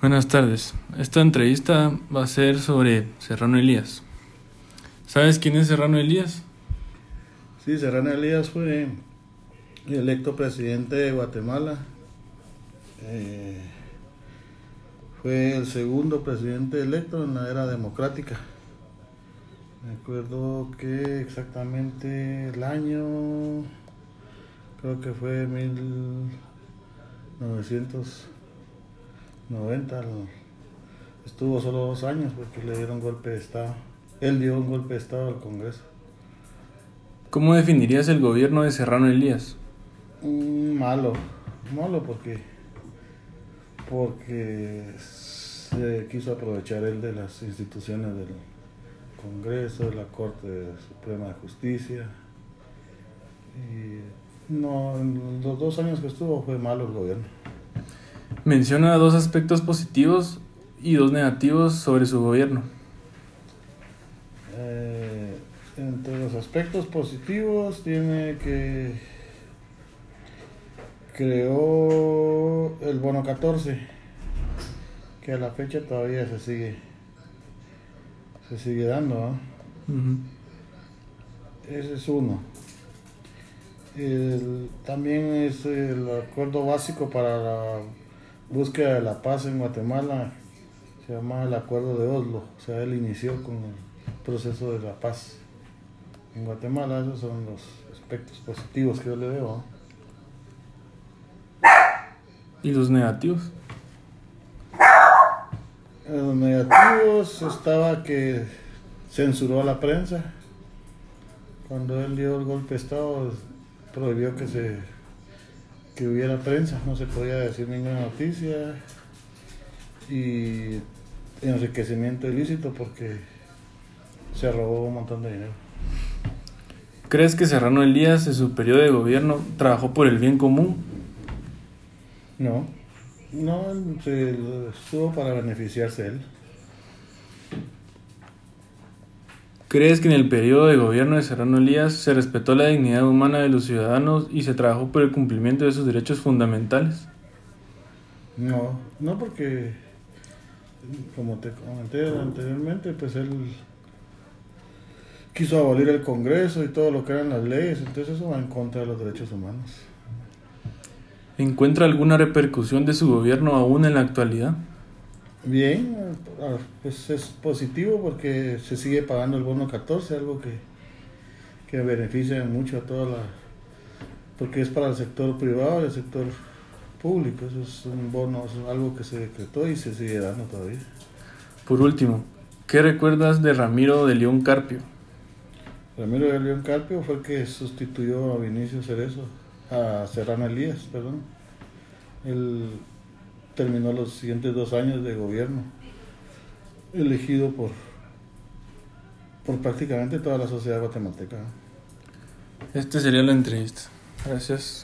Buenas tardes. Esta entrevista va a ser sobre Serrano Elías. ¿Sabes quién es Serrano Elías? Sí, Serrano Elías fue electo presidente de Guatemala. Eh, fue el segundo presidente electo en la era democrática. Me acuerdo que exactamente el año, creo que fue 1900. 90 estuvo solo dos años porque le dieron golpe de Estado. Él dio un golpe de Estado al Congreso. ¿Cómo definirías el gobierno de Serrano Elías? Mm, malo, malo porque, porque se quiso aprovechar él de las instituciones del Congreso, de la Corte Suprema de Justicia. Y no, en los dos años que estuvo fue malo el gobierno. Menciona dos aspectos positivos y dos negativos sobre su gobierno. Eh, entre los aspectos positivos tiene que creó el bono 14, que a la fecha todavía se sigue se sigue dando. Ese es uno. también es el acuerdo básico para la búsqueda de la paz en Guatemala se llama el Acuerdo de Oslo. O sea, él inició con el proceso de la paz en Guatemala. Esos son los aspectos positivos que yo le veo. ¿Y los negativos? En los negativos estaba que censuró a la prensa. Cuando él dio el golpe de Estado, prohibió que se que hubiera prensa, no se podía decir ninguna noticia y enriquecimiento ilícito porque se robó un montón de dinero. ¿Crees que Serrano Elías en su periodo de gobierno trabajó por el bien común? No, no, se estuvo para beneficiarse él. ¿Crees que en el periodo de gobierno de Serrano Elías se respetó la dignidad humana de los ciudadanos y se trabajó por el cumplimiento de sus derechos fundamentales? No, no porque, como te comenté anteriormente, pues él quiso abolir el Congreso y todo lo que eran las leyes, entonces eso va en contra de los derechos humanos. ¿Encuentra alguna repercusión de su gobierno aún en la actualidad? Bien, ah, pues es positivo porque se sigue pagando el bono 14, algo que, que beneficia mucho a toda la... porque es para el sector privado y el sector público, eso es un bono, es algo que se decretó y se sigue dando todavía. Por último, ¿qué recuerdas de Ramiro de León Carpio? Ramiro de León Carpio fue el que sustituyó a Vinicio Cerezo, a Serrano Elías, perdón. El, terminó los siguientes dos años de gobierno, elegido por, por prácticamente toda la sociedad guatemalteca. Este sería la entrevista. Gracias.